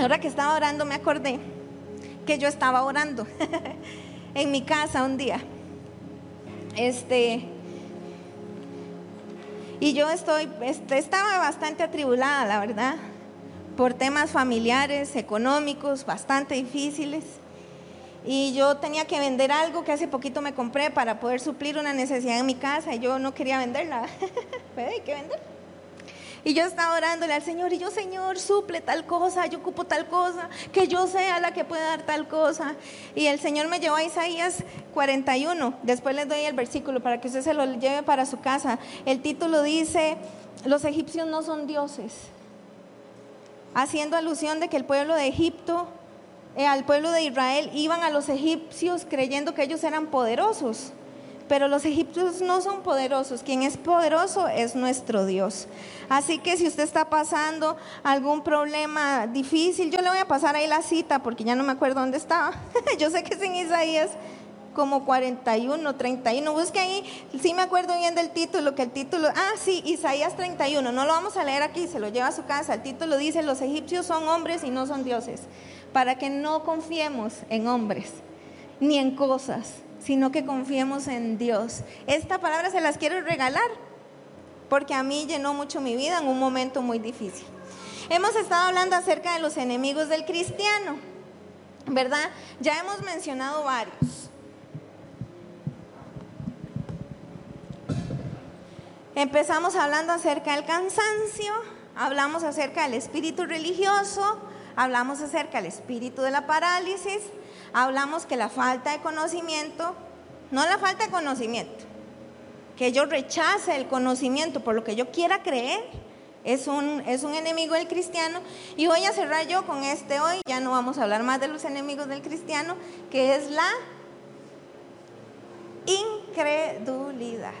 Ahora que estaba orando me acordé que yo estaba orando en mi casa un día. Este, y yo estoy, este, estaba bastante atribulada, la verdad, por temas familiares, económicos, bastante difíciles. Y yo tenía que vender algo que hace poquito me compré para poder suplir una necesidad en mi casa y yo no quería venderla. Pero hay que vender. Y yo estaba orándole al Señor y yo, Señor, suple tal cosa, yo ocupo tal cosa, que yo sea la que pueda dar tal cosa. Y el Señor me llevó a Isaías 41. Después les doy el versículo para que usted se lo lleve para su casa. El título dice, los egipcios no son dioses. Haciendo alusión de que el pueblo de Egipto, eh, al pueblo de Israel, iban a los egipcios creyendo que ellos eran poderosos pero los egipcios no son poderosos, quien es poderoso es nuestro Dios. Así que si usted está pasando algún problema difícil, yo le voy a pasar ahí la cita porque ya no me acuerdo dónde estaba. yo sé que es en Isaías como 41, 31. Busque ahí, sí me acuerdo bien del título, que el título, ah, sí, Isaías 31, no lo vamos a leer aquí, se lo lleva a su casa. El título dice, los egipcios son hombres y no son dioses, para que no confiemos en hombres ni en cosas sino que confiemos en Dios. Esta palabra se las quiero regalar porque a mí llenó mucho mi vida en un momento muy difícil. Hemos estado hablando acerca de los enemigos del cristiano, ¿verdad? Ya hemos mencionado varios. Empezamos hablando acerca del cansancio, hablamos acerca del espíritu religioso, hablamos acerca del espíritu de la parálisis, hablamos que la falta de conocimiento, no la falta de conocimiento, que yo rechace el conocimiento por lo que yo quiera creer, es un, es un enemigo del cristiano. Y voy a cerrar yo con este hoy, ya no vamos a hablar más de los enemigos del cristiano, que es la incredulidad.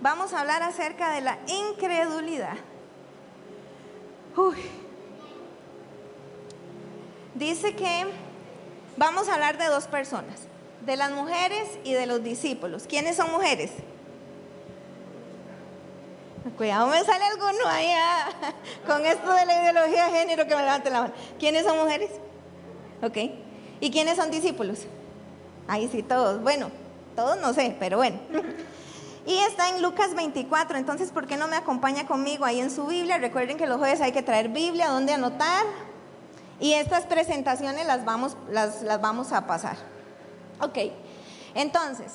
Vamos a hablar acerca de la incredulidad. Uy. Dice que Vamos a hablar de dos personas, de las mujeres y de los discípulos. ¿Quiénes son mujeres? Cuidado, me sale alguno allá con esto de la ideología de género que me levante la mano. ¿Quiénes son mujeres? Ok. ¿Y quiénes son discípulos? Ahí sí, todos. Bueno, todos no sé, pero bueno. Y está en Lucas 24, entonces, ¿por qué no me acompaña conmigo ahí en su Biblia? Recuerden que los jueves hay que traer Biblia, ¿dónde anotar? Y estas presentaciones las vamos, las, las vamos a pasar. Ok, entonces,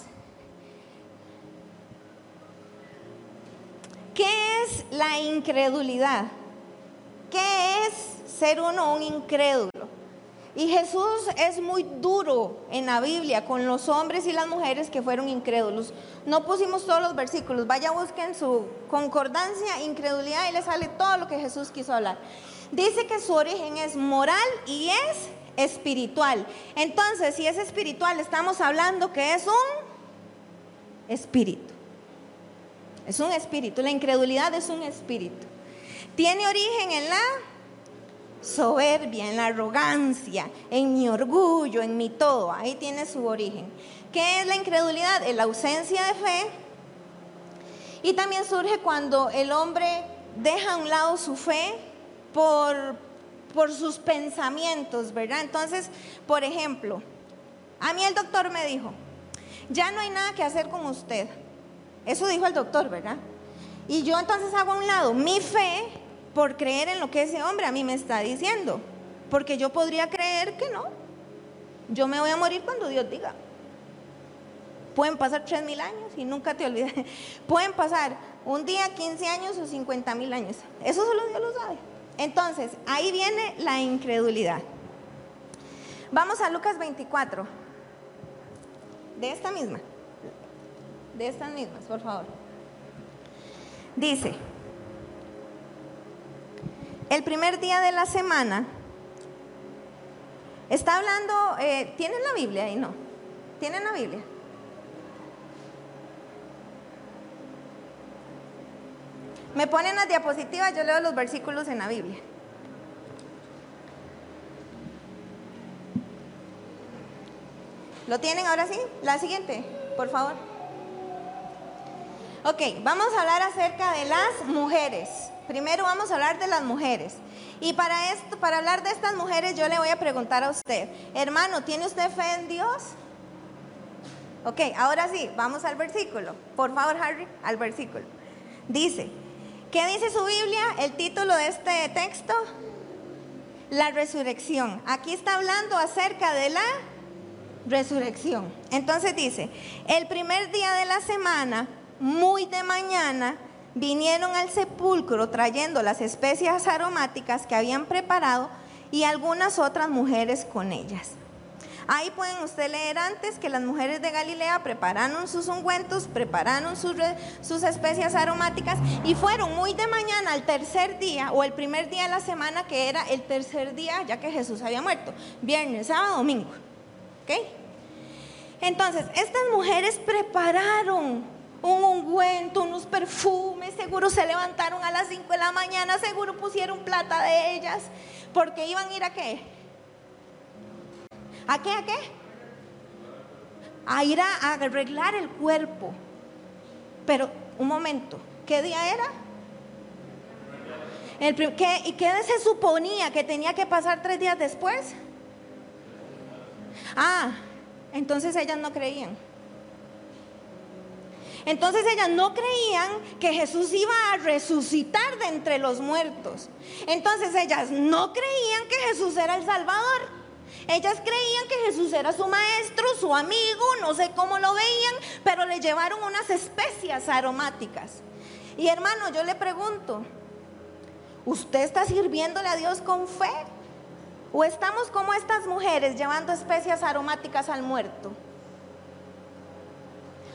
¿qué es la incredulidad? ¿Qué es ser uno un incrédulo? Y Jesús es muy duro en la Biblia con los hombres y las mujeres que fueron incrédulos. No pusimos todos los versículos, vaya busquen su concordancia, incredulidad y le sale todo lo que Jesús quiso hablar dice que su origen es moral y es espiritual. Entonces, si es espiritual, estamos hablando que es un espíritu. Es un espíritu. La incredulidad es un espíritu. Tiene origen en la soberbia, en la arrogancia, en mi orgullo, en mi todo. Ahí tiene su origen. ¿Qué es la incredulidad? Es la ausencia de fe. Y también surge cuando el hombre deja a un lado su fe por, sus pensamientos, ¿verdad? Entonces, por ejemplo, a mí el doctor me dijo, ya no hay nada que hacer con usted. Eso dijo el doctor, ¿verdad? Y yo entonces hago a un lado mi fe por creer en lo que ese hombre a mí me está diciendo. Porque yo podría creer que no. Yo me voy a morir cuando Dios diga. Pueden pasar tres mil años y nunca te olvides. Pueden pasar un día, 15 años o 50 mil años. Eso solo Dios lo sabe. Entonces, ahí viene la incredulidad. Vamos a Lucas 24. De esta misma. De estas mismas, por favor. Dice, el primer día de la semana, está hablando, eh, ¿tienen la Biblia ahí? No. ¿Tienen la Biblia? Me ponen las diapositivas, yo leo los versículos en la Biblia. ¿Lo tienen ahora sí? La siguiente, por favor. Ok, vamos a hablar acerca de las mujeres. Primero vamos a hablar de las mujeres. Y para esto, para hablar de estas mujeres, yo le voy a preguntar a usted, hermano, ¿tiene usted fe en Dios? Ok, ahora sí, vamos al versículo. Por favor, Harry, al versículo. Dice, ¿qué dice su Biblia? El título de este texto, la resurrección. Aquí está hablando acerca de la resurrección. Entonces dice, el primer día de la semana, muy de mañana, vinieron al sepulcro trayendo las especias aromáticas que habían preparado y algunas otras mujeres con ellas. Ahí pueden usted leer antes que las mujeres de Galilea prepararon sus ungüentos, prepararon sus, sus especias aromáticas y fueron muy de mañana al tercer día o el primer día de la semana que era el tercer día ya que Jesús había muerto, viernes, sábado, domingo. Entonces, estas mujeres prepararon un ungüento, unos perfumes, seguro se levantaron a las 5 de la mañana, seguro pusieron plata de ellas, porque iban a ir a qué? ¿A qué? ¿A qué? A ir a, arreglar el cuerpo. Pero, un momento, ¿qué día era? El, ¿qué, ¿Y qué se suponía que tenía que pasar tres días después? Ah, entonces ellas no creían. Entonces ellas no creían que Jesús iba a resucitar de entre los muertos. Entonces ellas no creían que Jesús era el Salvador. Ellas creían que Jesús era su maestro, su amigo, no sé cómo lo veían, pero le llevaron unas especias aromáticas. Y hermano, yo le pregunto, ¿usted está sirviéndole a Dios con fe? ¿O estamos como estas mujeres llevando especias aromáticas al muerto?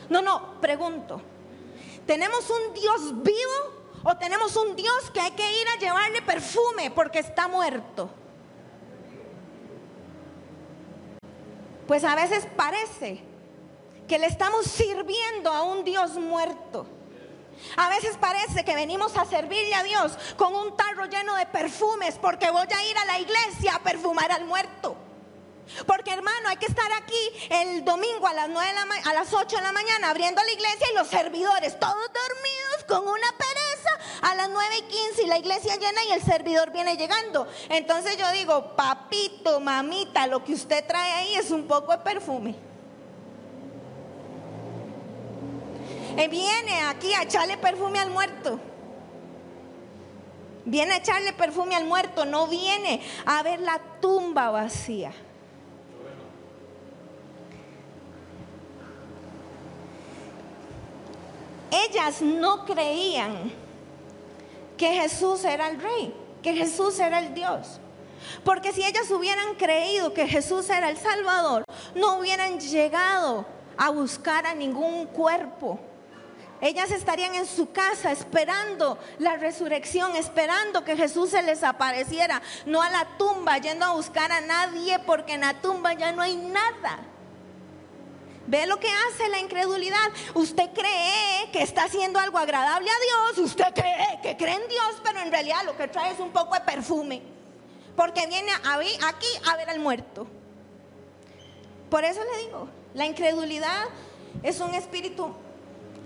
No, no, pregunto. ¿Tenemos un Dios vivo o tenemos un Dios que hay que ir a llevarle perfume porque está muerto? Pues a veces parece que le estamos sirviendo a un Dios muerto. A veces parece que venimos a servirle a Dios con un tarro lleno de perfumes porque voy a ir a la iglesia a perfumar al muerto. Porque hermano, hay que estar aquí el domingo a las, 9 a las 8 de la mañana abriendo la iglesia y los servidores todos dormidos con una pereza a las 9 y 15 y la iglesia llena y el servidor viene llegando. Entonces yo digo, papito, mamita, lo que usted trae ahí es un poco de perfume. Eh, viene aquí a echarle perfume al muerto. Viene a echarle perfume al muerto, no viene a ver la tumba vacía. No creían que Jesús era el rey, que Jesús era el Dios. Porque si ellas hubieran creído que Jesús era el Salvador, no hubieran llegado a buscar a ningún cuerpo ellas estarían en su casa esperando la resurrección, esperando que Jesús se les apareciera, no a la tumba, yendo a buscar a nadie porque en la tumba ya no hay nada. Ve lo que hace la incredulidad. Usted cree que está haciendo algo agradable a Dios, usted cree que cree en Dios, pero en realidad lo que trae es un poco de perfume, porque viene aquí a ver al muerto. Por eso le digo, la incredulidad es un espíritu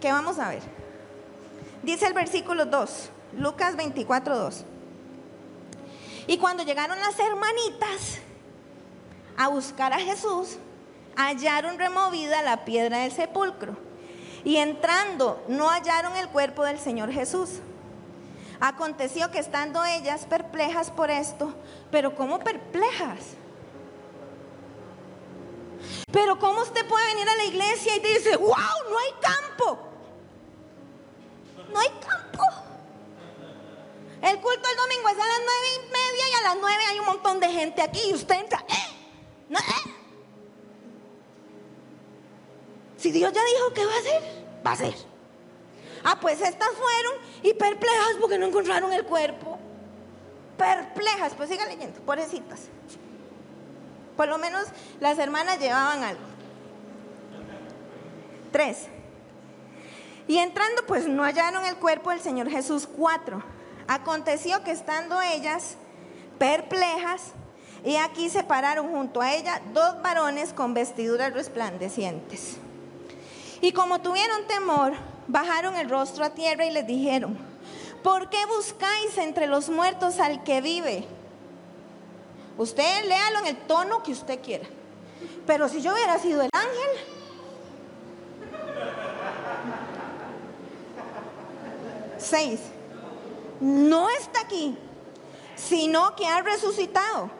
¿Qué vamos a ver? Dice el versículo 2, Lucas 24, 2. Y cuando llegaron las hermanitas a buscar a Jesús, hallaron removida la piedra del sepulcro. Y entrando, no hallaron el cuerpo del Señor Jesús. Aconteció que estando ellas perplejas por esto, pero ¿cómo perplejas? Pero ¿cómo usted puede venir a la iglesia y dice, wow, no hay campo? no hay campo. El culto el domingo es a las nueve y media y a las nueve hay un montón de gente aquí y usted entra. ¿eh? ¿No, eh? Si Dios ya dijo que va a ser, va a ser. Ah, pues estas fueron y perplejas porque no encontraron el cuerpo. Perplejas, pues sigan leyendo, pobrecitas. Por lo menos las hermanas llevaban algo. Tres. Y entrando, pues no hallaron el cuerpo del Señor Jesús. Cuatro. Aconteció que estando ellas perplejas, y aquí se pararon junto a ella dos varones con vestiduras resplandecientes. Y como tuvieron temor, bajaron el rostro a tierra y les dijeron, ¿por qué buscáis entre los muertos al que vive? Usted léalo en el tono que usted quiera. Pero si yo hubiera sido el ángel, seis, no está aquí, sino que ha resucitado.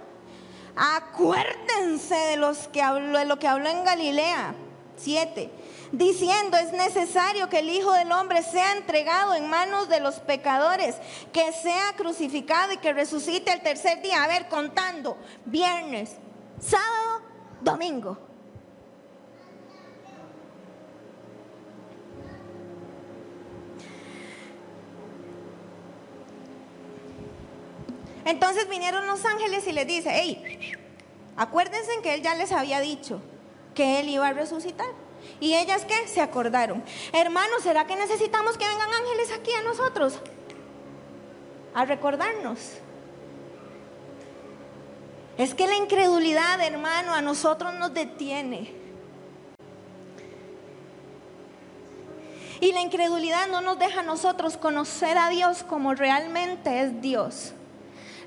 Acuérdense de, los que habló, de lo que habló en Galilea. Siete diciendo, es necesario que el Hijo del Hombre sea entregado en manos de los pecadores, que sea crucificado y que resucite el tercer día. A ver, contando, viernes, sábado, domingo. Entonces vinieron los ángeles y les dice, hey, acuérdense que él ya les había dicho que él iba a resucitar. ¿Y ellas qué? Se acordaron. Hermanos, ¿será que necesitamos que vengan ángeles aquí a nosotros? A recordarnos. Es que la incredulidad, hermano, a nosotros nos detiene. Y la incredulidad no nos deja a nosotros conocer a Dios como realmente es Dios.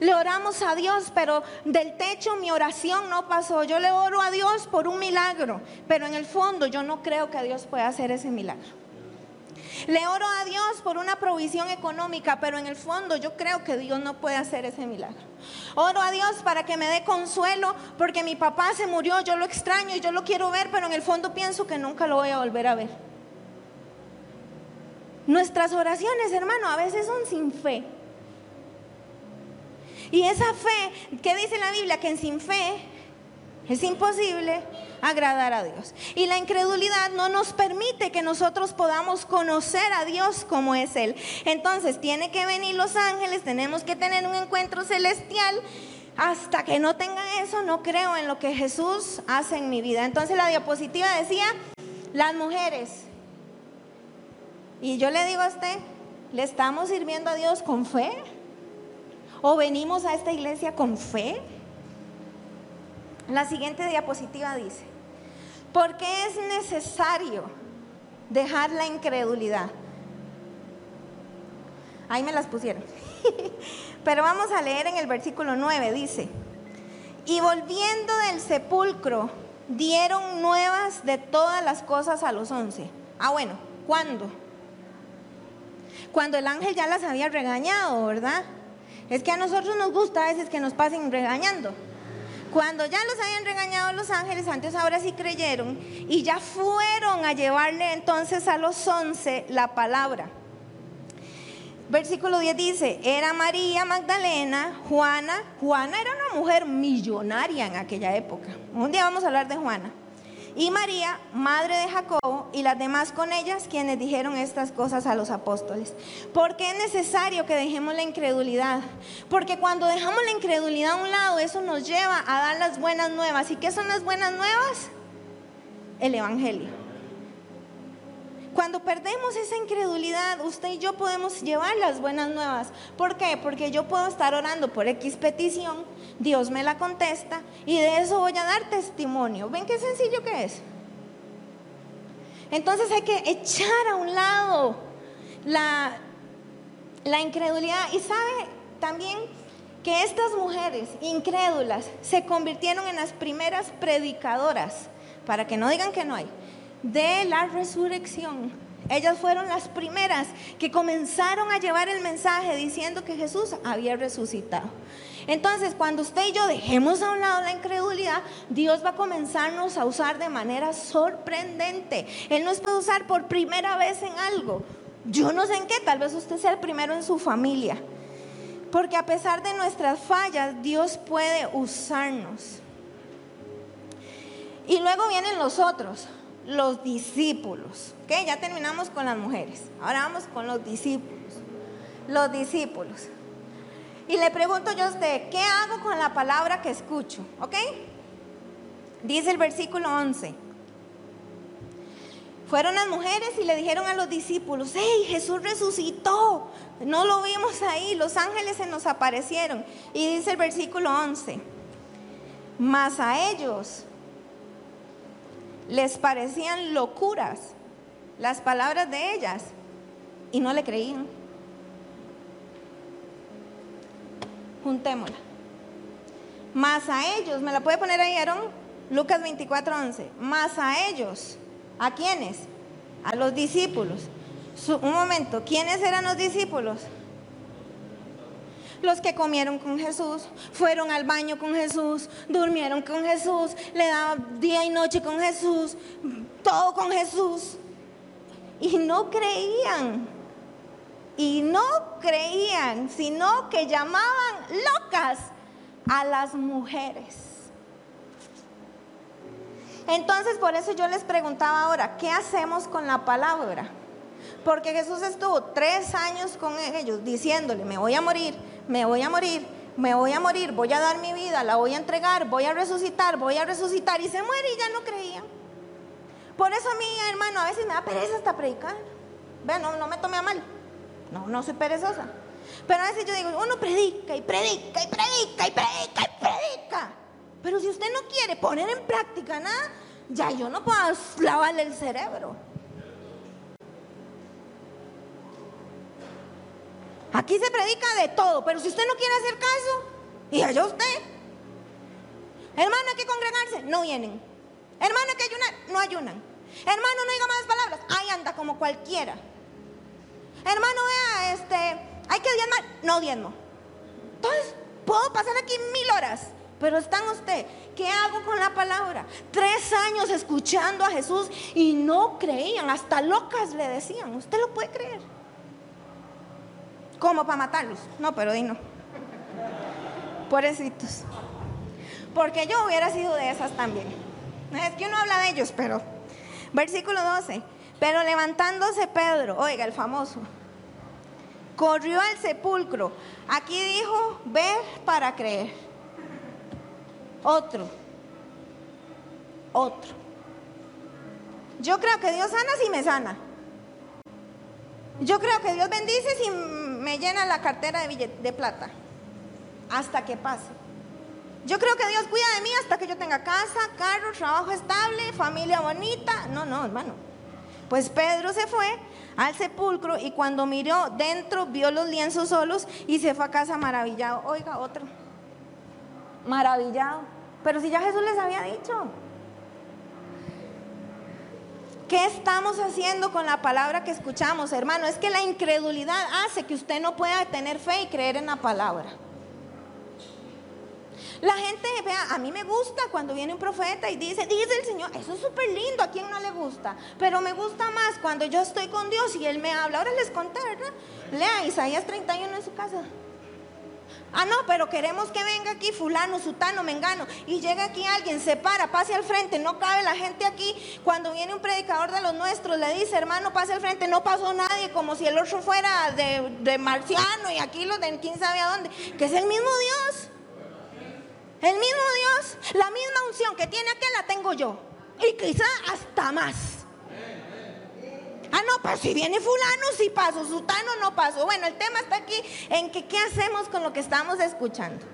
Le oramos a Dios, pero del techo mi oración no pasó. Yo le oro a Dios por un milagro, pero en el fondo yo no creo que Dios pueda hacer ese milagro. Le oro a Dios por una provisión económica, pero en el fondo yo creo que Dios no puede hacer ese milagro. Oro a Dios para que me dé consuelo porque mi papá se murió, yo lo extraño y yo lo quiero ver, pero en el fondo pienso que nunca lo voy a volver a ver. Nuestras oraciones, hermano, a veces son sin fe. Y esa fe, ¿qué dice la Biblia? Que sin fe es imposible agradar a Dios. Y la incredulidad no nos permite que nosotros podamos conocer a Dios como es Él. Entonces, tiene que venir los ángeles, tenemos que tener un encuentro celestial. Hasta que no tenga eso, no creo en lo que Jesús hace en mi vida. Entonces la diapositiva decía, las mujeres. Y yo le digo a usted, ¿le estamos sirviendo a Dios con fe? ¿O venimos a esta iglesia con fe? La siguiente diapositiva dice, ¿por qué es necesario dejar la incredulidad? Ahí me las pusieron. Pero vamos a leer en el versículo 9, dice, y volviendo del sepulcro, dieron nuevas de todas las cosas a los once. Ah, bueno, ¿cuándo? Cuando el ángel ya las había regañado, ¿verdad? Es que a nosotros nos gusta a veces que nos pasen regañando. Cuando ya los habían regañado los ángeles, antes ahora sí creyeron y ya fueron a llevarle entonces a los once la palabra. Versículo 10 dice, era María Magdalena, Juana, Juana era una mujer millonaria en aquella época. Un día vamos a hablar de Juana y María, madre de Jacobo, y las demás con ellas, quienes dijeron estas cosas a los apóstoles. Porque es necesario que dejemos la incredulidad. Porque cuando dejamos la incredulidad a un lado, eso nos lleva a dar las buenas nuevas. ¿Y qué son las buenas nuevas? El Evangelio. Cuando perdemos esa incredulidad, usted y yo podemos llevar las buenas nuevas. ¿Por qué? Porque yo puedo estar orando por X petición, Dios me la contesta y de eso voy a dar testimonio. ¿Ven qué sencillo que es? Entonces hay que echar a un lado la, la incredulidad. Y sabe también que estas mujeres incrédulas se convirtieron en las primeras predicadoras, para que no digan que no hay de la resurrección. Ellas fueron las primeras que comenzaron a llevar el mensaje diciendo que Jesús había resucitado. Entonces, cuando usted y yo dejemos a un lado la incredulidad, Dios va a comenzarnos a usar de manera sorprendente. Él nos puede usar por primera vez en algo. Yo no sé en qué, tal vez usted sea el primero en su familia. Porque a pesar de nuestras fallas, Dios puede usarnos. Y luego vienen los otros los discípulos. ¿Ok? Ya terminamos con las mujeres. Ahora vamos con los discípulos. Los discípulos. Y le pregunto yo a usted, ¿qué hago con la palabra que escucho? ¿Ok? Dice el versículo 11. Fueron las mujeres y le dijeron a los discípulos, hey, Jesús resucitó. No lo vimos ahí, los ángeles se nos aparecieron. Y dice el versículo 11, mas a ellos les parecían locuras las palabras de ellas y no le creían. Juntémosla. Más a ellos, ¿me la puede poner ahí, Aaron? Lucas 24, 11. Más a ellos, ¿a quiénes? A los discípulos. un momento, ¿quiénes eran los discípulos? Los que comieron con Jesús, fueron al baño con Jesús, durmieron con Jesús, le daban día y noche con Jesús, todo con Jesús. Y no creían. Y no creían, sino que llamaban locas a las mujeres. Entonces, por eso yo les preguntaba ahora, ¿qué hacemos con la palabra? Porque Jesús estuvo tres años con ellos diciéndole, me voy a morir, me voy a morir, me voy a morir, voy a dar mi vida, la voy a entregar, voy a resucitar, voy a resucitar. Y se muere y ya no creía. Por eso a mí, hermano, a veces me da pereza hasta predicar. Vean, no, no me tome a mal. No, no soy perezosa. Pero a veces yo digo, uno predica y predica y predica y predica y predica. Pero si usted no quiere poner en práctica nada, ya yo no puedo lavarle el cerebro. Aquí se predica de todo, pero si usted no quiere hacer caso, y allá usted. Hermano, hay que congregarse, no vienen. Hermano, hay que ayunar, no ayunan. Hermano, no diga malas palabras, ahí anda como cualquiera. Hermano, vea, este, hay que diezmar, no diezmo. Entonces, puedo pasar aquí mil horas pero están usted, ¿qué hago con la palabra? Tres años escuchando a Jesús y no creían, hasta locas le decían, ¿usted lo puede creer? ¿Cómo para matarlos? No, pero di no. Pobrecitos. Porque yo hubiera sido de esas también. Es que uno habla de ellos, pero. Versículo 12. Pero levantándose Pedro, oiga, el famoso, corrió al sepulcro. Aquí dijo, ver para creer. Otro. Otro. Yo creo que Dios sana si me sana. Yo creo que Dios bendice si me llena la cartera de, de plata. Hasta que pase. Yo creo que Dios cuida de mí hasta que yo tenga casa, carro, trabajo estable, familia bonita. No, no, hermano. Pues Pedro se fue al sepulcro y cuando miró dentro vio los lienzos solos y se fue a casa maravillado. Oiga, otro. Maravillado. Pero si ya Jesús les había dicho. ¿Qué estamos haciendo con la palabra que escuchamos, hermano? Es que la incredulidad hace que usted no pueda tener fe y creer en la palabra. La gente, vea, a mí me gusta cuando viene un profeta y dice, dice el Señor, eso es súper lindo, a quien no le gusta, pero me gusta más cuando yo estoy con Dios y Él me habla. Ahora les conté, ¿verdad? Lea Isaías 31 en su casa. Ah, no, pero queremos que venga aquí fulano, sutano, mengano. Y llega aquí alguien, se para, pase al frente, no cabe la gente aquí. Cuando viene un predicador de los nuestros, le dice, hermano, pase al frente, no pasó nadie, como si el otro fuera de, marciano y aquí los de quién sabe a dónde. Que es el mismo Dios. El mismo Dios, la misma unción que tiene aquel la tengo yo. Y quizá hasta más. Ah, no, pues si viene fulano, si paso, sutano no paso. Bueno, el tema está aquí en que qué hacemos con lo que estamos escuchando.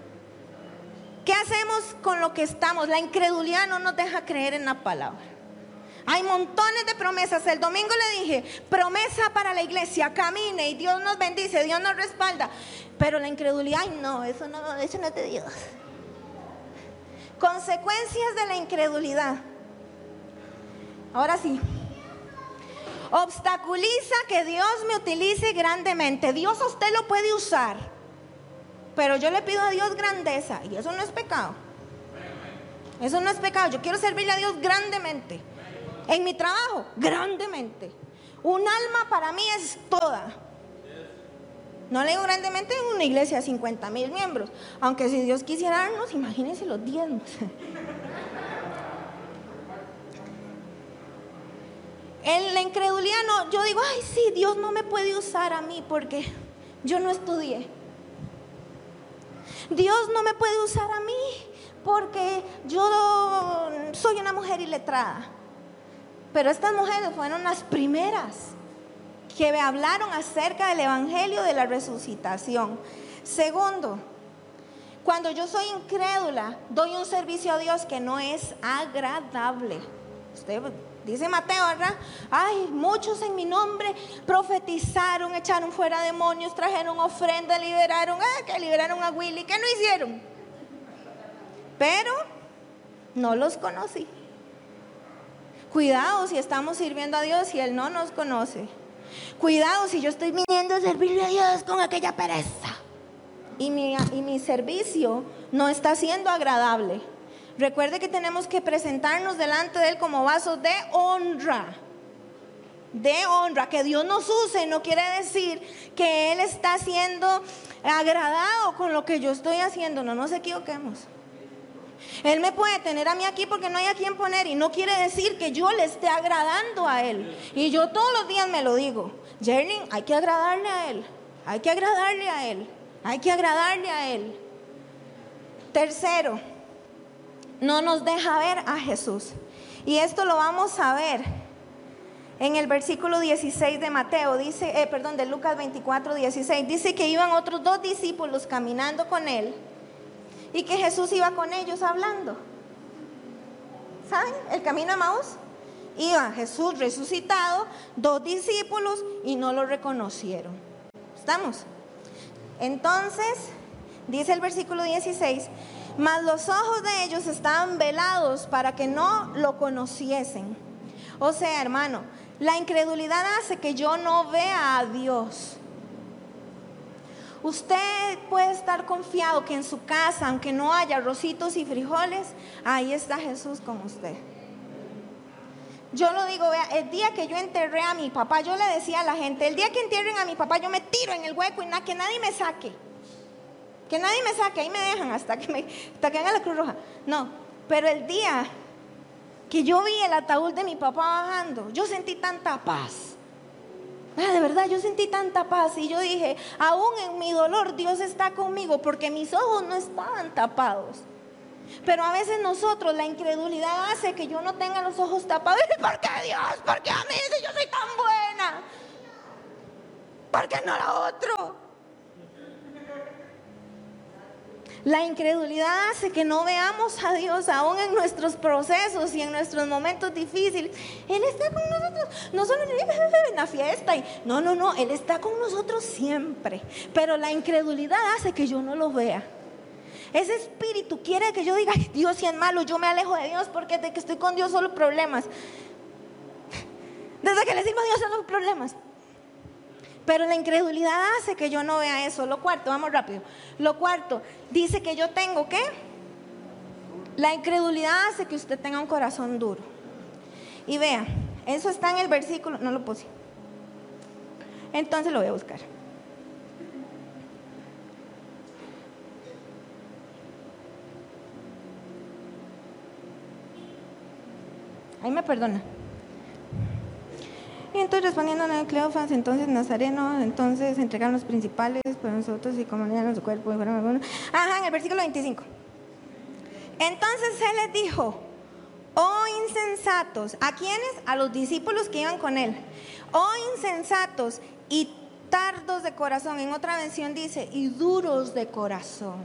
¿Qué hacemos con lo que estamos? La incredulidad no nos deja creer en la palabra. Hay montones de promesas. El domingo le dije, promesa para la iglesia, camine y Dios nos bendice, Dios nos respalda. Pero la incredulidad, no, eso no, eso no es de Dios. Consecuencias de la incredulidad. Ahora sí, obstaculiza que Dios me utilice grandemente. Dios a usted lo puede usar, pero yo le pido a Dios grandeza y eso no es pecado. Eso no es pecado. Yo quiero servirle a Dios grandemente. En mi trabajo, grandemente. Un alma para mí es toda. No le digo grandemente en una iglesia de 50 mil miembros. Aunque si Dios quisiera darnos, imagínense los diezmos. En la incredulidad no, yo digo, ay, sí, Dios no me puede usar a mí porque yo no estudié. Dios no me puede usar a mí porque yo soy una mujer iletrada. Pero estas mujeres fueron las primeras que me hablaron acerca del Evangelio de la resucitación. Segundo, cuando yo soy incrédula, doy un servicio a Dios que no es agradable. Usted Dice Mateo, ¿verdad? Ay, muchos en mi nombre profetizaron, echaron fuera demonios, trajeron ofrenda, liberaron, ah, que liberaron a Willy, ¿qué no hicieron? Pero no los conocí. Cuidado si estamos sirviendo a Dios y Él no nos conoce. Cuidado si yo estoy viniendo a servirle a Dios con aquella pereza. Y mi, y mi servicio no está siendo agradable. Recuerde que tenemos que presentarnos delante de Él como vasos de honra. De honra. Que Dios nos use no quiere decir que Él está siendo agradado con lo que yo estoy haciendo. No nos equivoquemos. Él me puede tener a mí aquí porque no hay a quien poner y no quiere decir que yo le esté agradando a Él. Y yo todos los días me lo digo. Jerling, hay que agradarle a Él. Hay que agradarle a Él. Hay que agradarle a Él. Tercero, no nos deja ver a Jesús. Y esto lo vamos a ver en el versículo 16 de Mateo, dice, eh, perdón, de Lucas 24, 16, dice que iban otros dos discípulos caminando con él y que Jesús iba con ellos hablando. ¿Saben? El camino a Maús. Iba Jesús resucitado, dos discípulos y no lo reconocieron. ¿Estamos? Entonces, dice el versículo 16, mas los ojos de ellos estaban velados para que no lo conociesen. O sea, hermano, la incredulidad hace que yo no vea a Dios. Usted puede estar confiado que en su casa, aunque no haya rositos y frijoles, ahí está Jesús con usted. Yo lo digo, vea, el día que yo enterré a mi papá, yo le decía a la gente, el día que entierren a mi papá, yo me tiro en el hueco y nada, que nadie me saque. Que nadie me saque, ahí me dejan hasta que, me, hasta que haga la Cruz Roja. No, pero el día que yo vi el ataúd de mi papá bajando, yo sentí tanta paz. Ah, de verdad, yo sentí tanta paz y yo dije, aún en mi dolor Dios está conmigo porque mis ojos no estaban tapados. Pero a veces nosotros, la incredulidad hace que yo no tenga los ojos tapados. ¿Por qué Dios? ¿Por qué a mí si yo soy tan buena? ¿Por qué no la otro? La incredulidad hace que no veamos a Dios aún en nuestros procesos y en nuestros momentos difíciles. Él está con nosotros, no solo en la fiesta. No, no, no, Él está con nosotros siempre. Pero la incredulidad hace que yo no lo vea. Ese espíritu quiere que yo diga, Dios si es malo, yo me alejo de Dios porque desde que estoy con Dios solo problemas. Desde que le sirvo a Dios solo problemas. Pero la incredulidad hace que yo no vea eso. Lo cuarto, vamos rápido. Lo cuarto, dice que yo tengo que. La incredulidad hace que usted tenga un corazón duro. Y vea, eso está en el versículo, no lo puse. Entonces lo voy a buscar. Ahí me perdona. Y entonces respondiendo a Cleofas, entonces Nazareno, entonces entregaron los principales para nosotros y en su cuerpo. Ajá, en el versículo 25. Entonces él les dijo, oh insensatos, ¿a quiénes? A los discípulos que iban con él. Oh insensatos y tardos de corazón. En otra versión dice, y duros de corazón.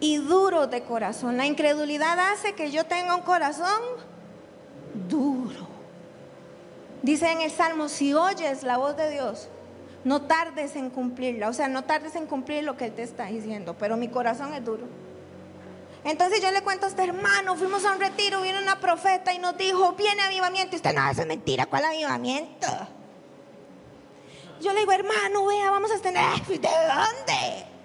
Y duros de corazón. La incredulidad hace que yo tenga un corazón duro. Dice en el Salmo, si oyes la voz de Dios, no tardes en cumplirla. O sea, no tardes en cumplir lo que Él te está diciendo, pero mi corazón es duro. Entonces yo le cuento a este hermano, fuimos a un retiro, vino una profeta y nos dijo, viene avivamiento. Y usted, no, eso es mentira, ¿cuál avivamiento? Yo le digo, hermano, vea, vamos a tener, ¿de dónde?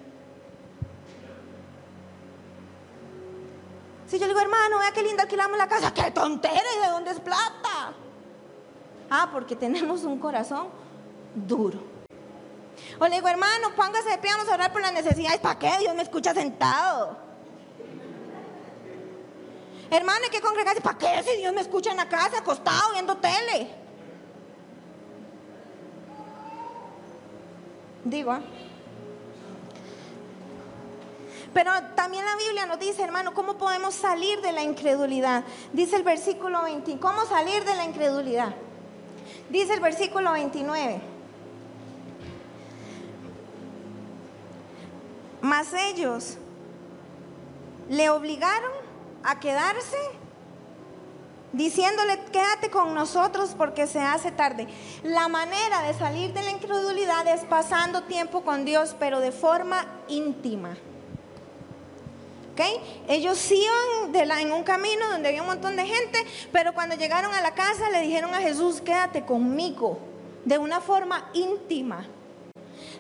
Si yo le digo, hermano, vea qué linda alquilamos la casa, qué tontera y de dónde es plata. Ah, porque tenemos un corazón duro. O le digo, hermano, póngase de pie, vamos a orar por las necesidades. ¿Para qué? Dios me escucha sentado. Hermano, hay que congregarse. ¿Para qué? Si Dios me escucha en la casa, acostado, viendo tele. Digo, ¿eh? Pero también la Biblia nos dice, hermano, ¿cómo podemos salir de la incredulidad? Dice el versículo 20, ¿cómo salir de la incredulidad? Dice el versículo 29. Mas ellos le obligaron a quedarse diciéndole, quédate con nosotros porque se hace tarde. La manera de salir de la incredulidad es pasando tiempo con Dios, pero de forma íntima. Ellos iban de la, en un camino donde había un montón de gente, pero cuando llegaron a la casa le dijeron a Jesús, quédate conmigo, de una forma íntima.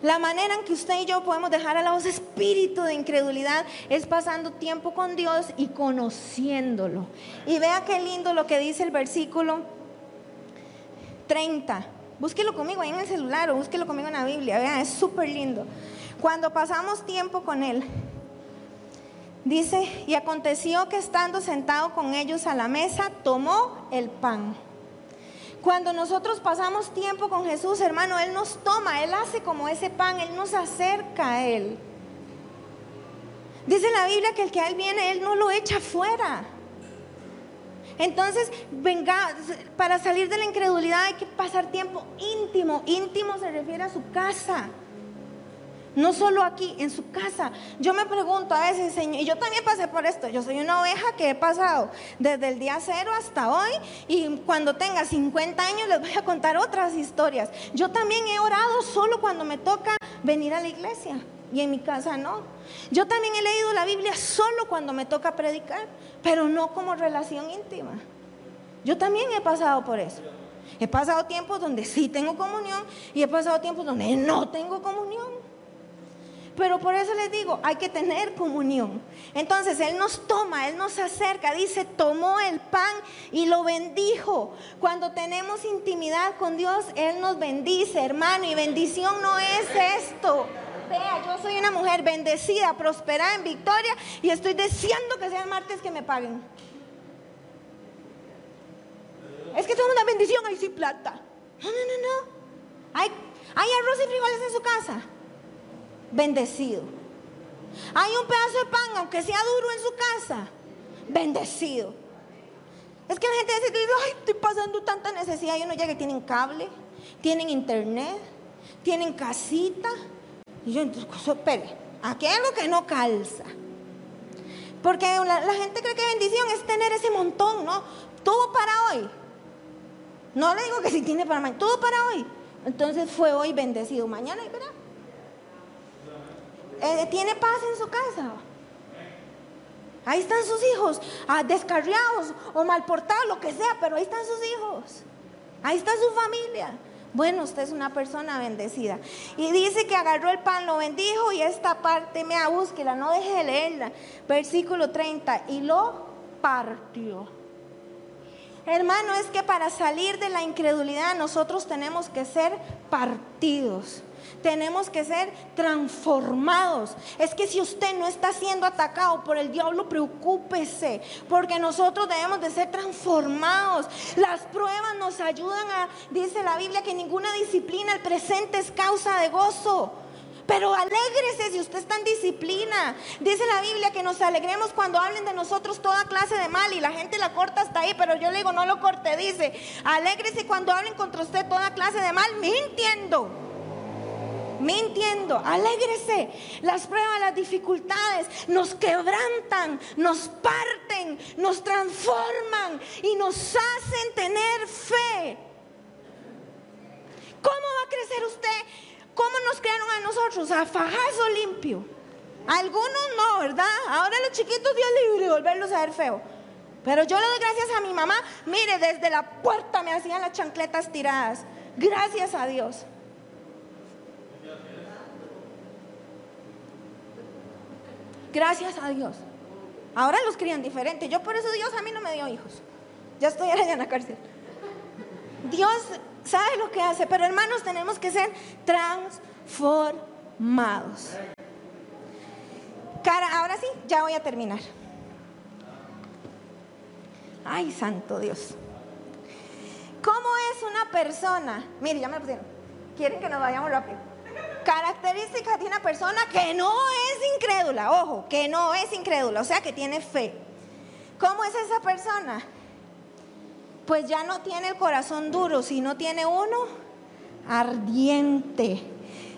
La manera en que usted y yo podemos dejar a los espíritu de incredulidad es pasando tiempo con Dios y conociéndolo. Y vea qué lindo lo que dice el versículo 30. Búsquelo conmigo ahí en el celular o búsquelo conmigo en la Biblia. Vea, es súper lindo. Cuando pasamos tiempo con Él, dice, y aconteció que estando sentado con ellos a la mesa, tomó el pan cuando nosotros pasamos tiempo con Jesús, hermano, Él nos toma, Él hace como ese pan, Él nos acerca a Él. Dice la Biblia que el que a Él viene, Él no lo echa fuera. Entonces, venga, para salir de la incredulidad hay que pasar tiempo íntimo. Íntimo se refiere a su casa. No solo aquí, en su casa. Yo me pregunto a veces, Señor, y yo también pasé por esto. Yo soy una oveja que he pasado desde el día cero hasta hoy. Y cuando tenga 50 años les voy a contar otras historias. Yo también he orado solo cuando me toca venir a la iglesia. Y en mi casa no. Yo también he leído la Biblia solo cuando me toca predicar, pero no como relación íntima. Yo también he pasado por eso. He pasado tiempos donde sí tengo comunión y he pasado tiempos donde no tengo comunión. Pero por eso les digo, hay que tener comunión. Entonces Él nos toma, Él nos acerca, dice, tomó el pan y lo bendijo. Cuando tenemos intimidad con Dios, Él nos bendice, hermano, y bendición no es esto. Vea, yo soy una mujer bendecida, prosperada en victoria y estoy deseando que sea el martes que me paguen. Es que son una bendición, hay sin plata. No, no, no, no. Hay arroz y frijoles en su casa bendecido. Hay un pedazo de pan, aunque sea duro en su casa, bendecido. Es que la gente dice, ay, estoy pasando tanta necesidad y uno llega y tienen cable, tienen internet, tienen casita. Y yo, entonces, espere, aquí hay algo que no calza. Porque la, la, gente cree que bendición es tener ese montón, ¿no? Todo para hoy. No le digo que si tiene para mañana, todo para hoy. Entonces fue hoy bendecido. Mañana, ¿verdad? Eh, tiene paz en su casa. Ahí están sus hijos, ah, descarriados o mal portados, lo que sea, pero ahí están sus hijos. Ahí está su familia. Bueno, usted es una persona bendecida. Y dice que agarró el pan, lo bendijo y esta parte, me búsquela, no deje de leerla. Versículo 30, y lo partió. Hermano, es que para salir de la incredulidad nosotros tenemos que ser partidos tenemos que ser transformados. Es que si usted no está siendo atacado por el diablo, preocúpese, porque nosotros debemos de ser transformados. Las pruebas nos ayudan a, dice la Biblia, que ninguna disciplina al presente es causa de gozo. Pero alégrese si usted está en disciplina. Dice la Biblia que nos alegremos cuando hablen de nosotros toda clase de mal y la gente la corta hasta ahí, pero yo le digo, no lo corte, dice, alégrese cuando hablen contra usted toda clase de mal, mintiendo mintiendo, alégrese. Las pruebas, las dificultades nos quebrantan, nos parten, nos transforman y nos hacen tener fe. ¿Cómo va a crecer usted? ¿Cómo nos crearon a nosotros? A fajazo limpio. Algunos no, ¿verdad? Ahora los chiquitos Dios libre de volverlos a ver feo. Pero yo le doy gracias a mi mamá. Mire, desde la puerta me hacían las chancletas tiradas. Gracias a Dios. Gracias a Dios. Ahora los crían diferente. Yo por eso Dios a mí no me dio hijos. Ya estoy allá en la cárcel. Dios sabe lo que hace, pero hermanos tenemos que ser transformados. Cara, ahora sí, ya voy a terminar. Ay, santo Dios. ¿Cómo es una persona? Mire, ya me lo pusieron. Quieren que nos vayamos rápido características de una persona que no es incrédula, ojo, que no es incrédula, o sea, que tiene fe. ¿Cómo es esa persona? Pues ya no tiene el corazón duro, sino tiene uno ardiente.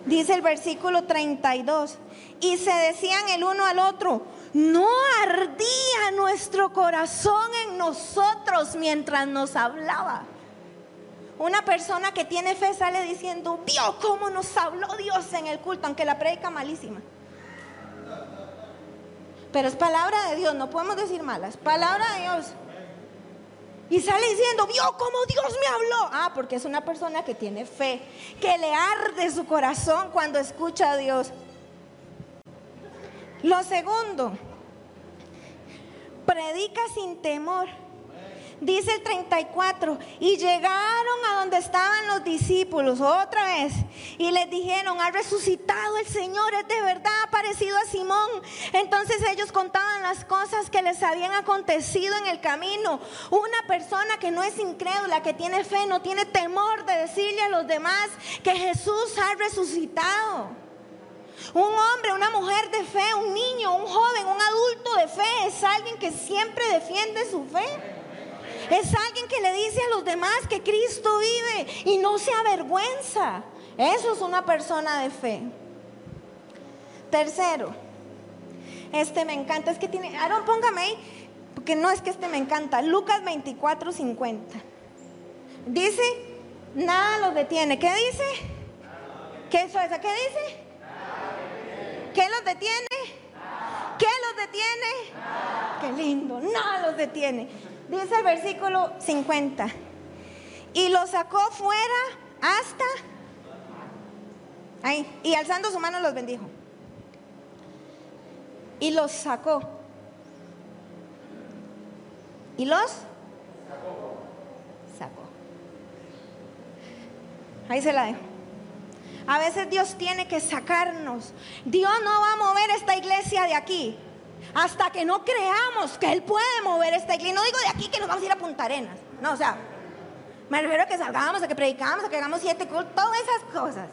Dice el versículo 32, y se decían el uno al otro, no ardía nuestro corazón en nosotros mientras nos hablaba. Una persona que tiene fe sale diciendo, vio cómo nos habló Dios en el culto, aunque la predica malísima. Pero es palabra de Dios, no podemos decir malas, palabra de Dios. Y sale diciendo, vio cómo Dios me habló. Ah, porque es una persona que tiene fe, que le arde su corazón cuando escucha a Dios. Lo segundo, predica sin temor. Dice el 34, y llegaron a donde estaban los discípulos otra vez y les dijeron, ha resucitado el Señor, es de verdad parecido a Simón. Entonces ellos contaban las cosas que les habían acontecido en el camino. Una persona que no es incrédula, que tiene fe, no tiene temor de decirle a los demás que Jesús ha resucitado. Un hombre, una mujer de fe, un niño, un joven, un adulto de fe es alguien que siempre defiende su fe. Es alguien que le dice a los demás que Cristo vive y no se avergüenza. Eso es una persona de fe. Tercero, este me encanta, es que tiene, Aaron, póngame ahí, porque no es que este me encanta. Lucas 24, 50. Dice, nada los detiene. ¿Qué dice? ¿Qué es eso? ¿Qué dice? ¿Qué los detiene? ¿Qué los detiene? Qué lindo, nada los detiene. Dice el versículo 50. Y lo sacó fuera hasta... Ahí. Y alzando su mano los bendijo. Y los sacó. ¿Y los? Sacó. Ahí se la dejo. A veces Dios tiene que sacarnos. Dios no va a mover esta iglesia de aquí hasta que no creamos que Él puede mover esta iglesia. No digo de aquí que nos vamos a ir a Punta Arenas. No, o sea, me refiero a que salgamos, a que predicamos, a que hagamos siete cultos, todas esas cosas.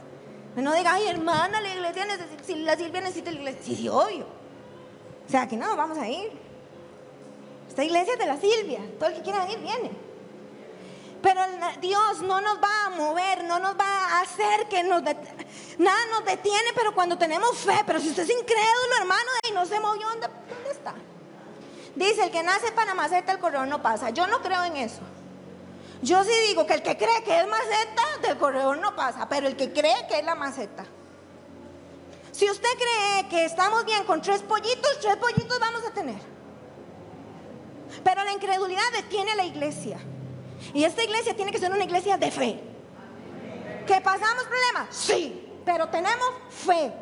No diga, ay hermana, la iglesia necesita, si la Silvia necesita la iglesia. Sí, sí, obvio. O sea, aquí no vamos a ir. Esta iglesia es de la Silvia. Todo el que quiera venir, viene. Pero Dios no nos va a mover, no nos va a hacer que nos... Nada nos detiene, pero cuando tenemos fe. Pero si usted es incrédulo, hermano, y no se movió, ¿dónde, está? Dice, el que nace para maceta, el corredor no pasa. Yo no creo en eso. Yo sí digo que el que cree que es maceta, del corredor no pasa. Pero el que cree que es la maceta. Si usted cree que estamos bien con tres pollitos, tres pollitos vamos a tener. Pero la incredulidad detiene la iglesia. Y esta iglesia tiene que ser una iglesia de fe. ¿Que pasamos problemas? Sí, pero tenemos fe.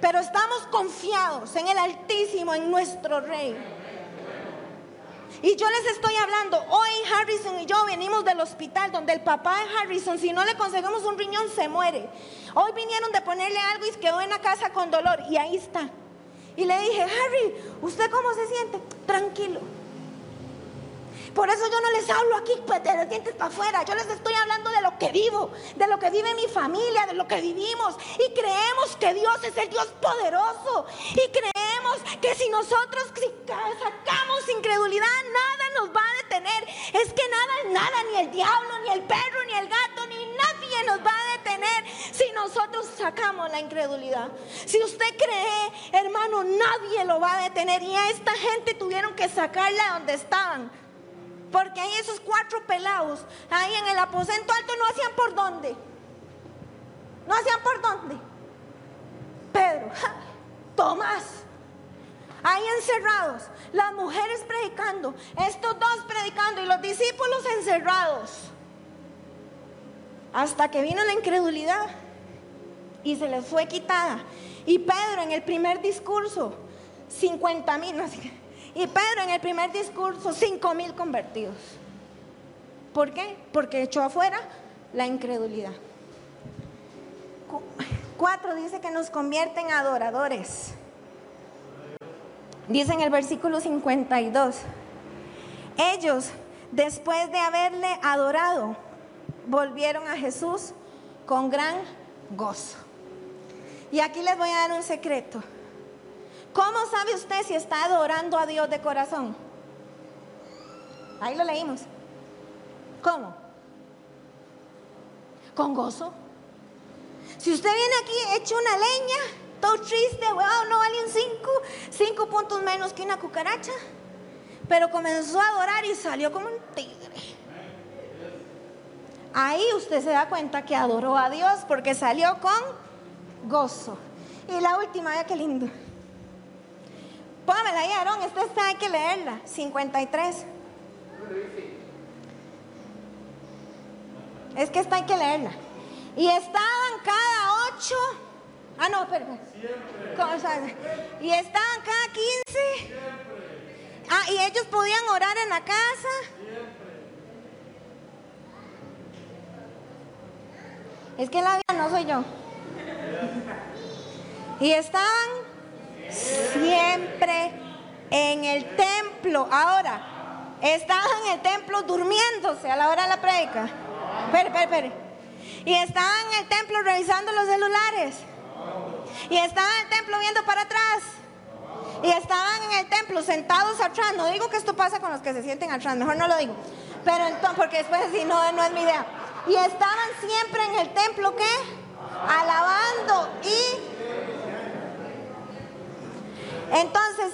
Pero estamos confiados en el Altísimo, en nuestro Rey. Y yo les estoy hablando, hoy Harrison y yo venimos del hospital donde el papá de Harrison, si no le conseguimos un riñón, se muere. Hoy vinieron de ponerle algo y quedó en la casa con dolor y ahí está. Y le dije, Harry, ¿usted cómo se siente? Tranquilo. Por eso yo no les hablo aquí pues, de los dientes para afuera. Yo les estoy hablando de lo que vivo, de lo que vive mi familia, de lo que vivimos. Y creemos que Dios es el Dios poderoso. Y creemos que si nosotros sacamos incredulidad, nada nos va a detener. Es que nada, nada, ni el diablo, ni el perro, ni el gato, ni nadie nos va a detener si nosotros sacamos la incredulidad. Si usted cree, hermano, nadie lo va a detener. Y a esta gente tuvieron que sacarla donde estaban porque ahí esos cuatro pelados, ahí en el aposento alto, no hacían por dónde. No hacían por dónde. Pedro, Tomás, ahí encerrados, las mujeres predicando, estos dos predicando y los discípulos encerrados. Hasta que vino la incredulidad y se les fue quitada. Y Pedro en el primer discurso, 50 mil, no y Pedro en el primer discurso, cinco mil convertidos. ¿Por qué? Porque echó afuera la incredulidad. Cuatro dice que nos convierte en adoradores. Dice en el versículo 52, ellos después de haberle adorado, volvieron a Jesús con gran gozo. Y aquí les voy a dar un secreto. ¿Cómo sabe usted si está adorando a Dios de corazón? Ahí lo leímos. ¿Cómo? Con gozo. Si usted viene aquí hecho una leña, todo triste, wow, no valen cinco, cinco puntos menos que una cucaracha. Pero comenzó a adorar y salió como un tigre. Ahí usted se da cuenta que adoró a Dios porque salió con gozo. Y la última, vea qué lindo. Póngamela ahí, Aarón, esta está, hay que leerla. 53. Es que esta hay que leerla. Y estaban cada ocho. Ah, no, perdón. Y estaban cada quince. Ah, y ellos podían orar en la casa. Es que la vida no soy yo. Y estaban siempre en el templo. Ahora, estaban en el templo durmiéndose a la hora de la predica. Espere, espere, espere. Y estaban en el templo revisando los celulares. Y estaban en el templo viendo para atrás. Y estaban en el templo sentados atrás. No digo que esto pasa con los que se sienten atrás, mejor no lo digo. Pero entonces, porque después si no, no es mi idea. Y estaban siempre en el templo, ¿qué? Alabando y... Entonces,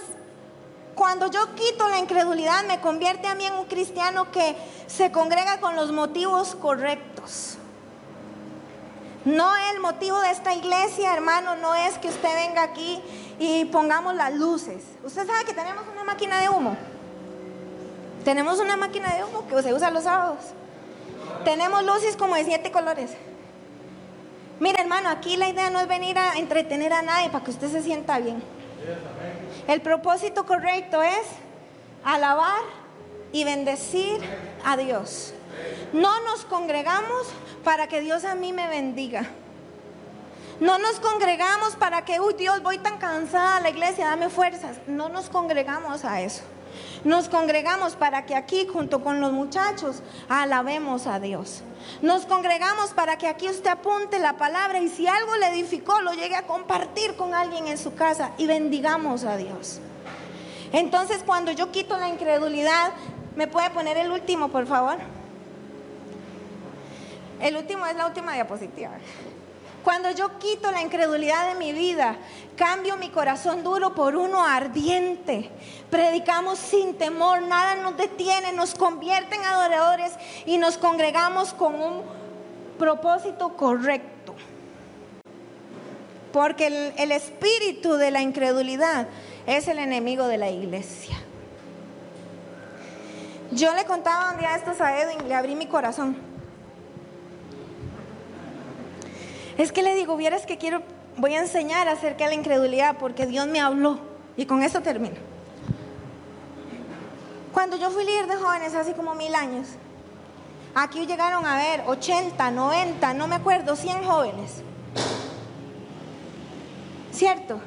cuando yo quito la incredulidad, me convierte a mí en un cristiano que se congrega con los motivos correctos. No el motivo de esta iglesia, hermano, no es que usted venga aquí y pongamos las luces. Usted sabe que tenemos una máquina de humo. Tenemos una máquina de humo que se usa los sábados. Tenemos luces como de siete colores. Mira, hermano, aquí la idea no es venir a entretener a nadie para que usted se sienta bien. El propósito correcto es alabar y bendecir a Dios. No nos congregamos para que Dios a mí me bendiga. No nos congregamos para que, uy Dios, voy tan cansada a la iglesia, dame fuerzas. No nos congregamos a eso. Nos congregamos para que aquí junto con los muchachos alabemos a Dios. Nos congregamos para que aquí usted apunte la palabra y si algo le edificó lo llegue a compartir con alguien en su casa y bendigamos a Dios. Entonces cuando yo quito la incredulidad, ¿me puede poner el último, por favor? El último es la última diapositiva. Cuando yo quito la incredulidad de mi vida, cambio mi corazón duro por uno ardiente. Predicamos sin temor, nada nos detiene, nos convierte en adoradores y nos congregamos con un propósito correcto. Porque el, espíritu de la incredulidad es el enemigo de la iglesia. Yo le contaba un día esto a Edwin, le abrí mi corazón. Es que le digo, vieras que quiero, voy a enseñar acerca de la incredulidad porque Dios me habló. Y con eso termino. Cuando yo fui líder de jóvenes hace como mil años, aquí llegaron a ver 80, 90, no me acuerdo, 100 jóvenes. ¿Cierto?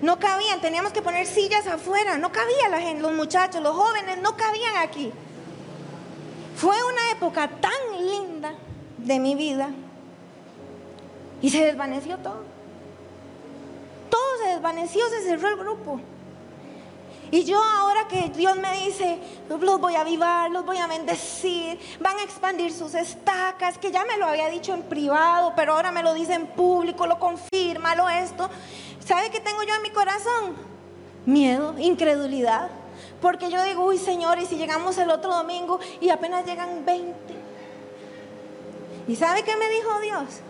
No cabían, teníamos que poner sillas afuera, no cabía la gente, los muchachos, los jóvenes no cabían aquí. Fue una época tan linda de mi vida y se desvaneció todo. Todo se desvaneció, se cerró el grupo. Y yo ahora que Dios me dice, los voy a avivar, los voy a bendecir, van a expandir sus estacas, que ya me lo había dicho en privado, pero ahora me lo dice en público, lo confirma, lo esto. ¿Sabe qué tengo yo en mi corazón? Miedo, incredulidad. Porque yo digo, uy Señor, y si llegamos el otro domingo y apenas llegan 20. ¿Y sabe qué me dijo Dios?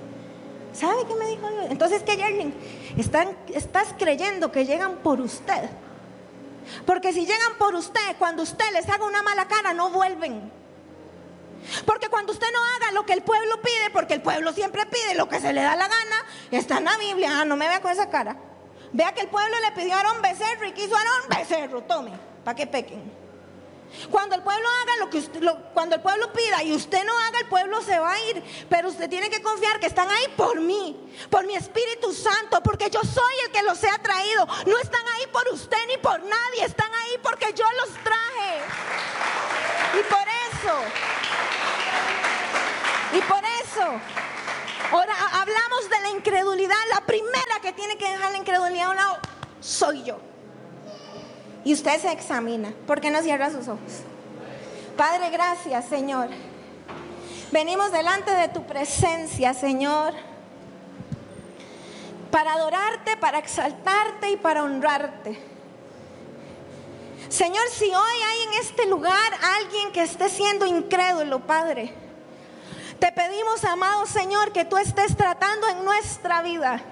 ¿Sabe qué me dijo Dios? Entonces, ¿qué, Jerling? Están, estás creyendo que llegan por usted. Porque si llegan por usted, cuando usted les haga una mala cara, no vuelven. Porque cuando usted no haga lo que el pueblo pide, porque el pueblo siempre pide lo que se le da la gana, está en la Biblia, ah, no me vea con esa cara. Vea que el pueblo le pidió a Aarón becerro y quiso Aarón becerro, tome, para que pequen. Cuando el pueblo haga lo que usted, cuando el pueblo pida y usted no haga, el pueblo se va a ir. Pero usted tiene que confiar que están ahí por mí, por mi Espíritu Santo, porque yo soy el que los ha traído. No están ahí por usted ni por nadie, están ahí porque yo los traje. Y por eso, y por eso, ahora hablamos de la incredulidad. La primera que tiene que dejar la incredulidad a un lado soy yo y usted se examina. ¿Por qué no cierra sus ojos? Padre, gracias, Señor. Venimos delante de tu presencia, Señor. para adorarte, para exaltarte y para honrarte. Señor, si hoy hay en este lugar alguien que esté siendo incrédulo, Padre, te pedimos, amado Señor, que tú estés tratando en nuestra vida.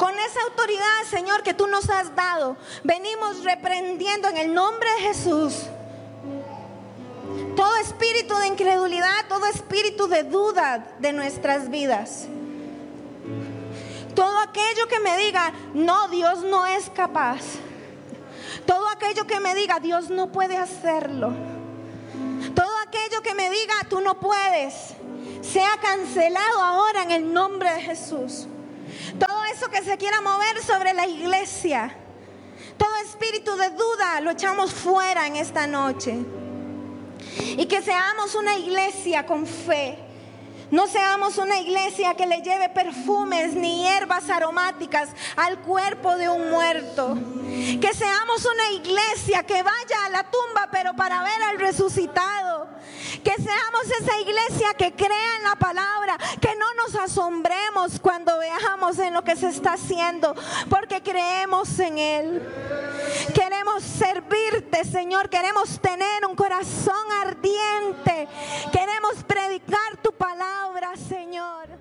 Con esa autoridad, Señor, que tú nos has dado, venimos reprendiendo en el nombre de Jesús todo espíritu de incredulidad, todo espíritu de duda de nuestras vidas. Todo aquello que me diga, no, Dios no es capaz. Todo aquello que me diga, Dios no puede hacerlo. Todo aquello que me diga, tú no puedes, sea cancelado ahora en el nombre de Jesús. Todo eso que se quiera mover sobre la iglesia, todo espíritu de duda lo echamos fuera en esta noche. Y que seamos una iglesia con fe. No seamos una iglesia que le lleve perfumes ni hierbas aromáticas al cuerpo de un muerto. Que seamos una iglesia que vaya a la tumba pero para ver al resucitado. Que seamos esa iglesia que crea en la palabra, que no nos asombremos cuando veamos en lo que se está haciendo, porque creemos en Él. Queremos servirte, Señor. Queremos tener un corazón ardiente. Queremos palabra, Señor.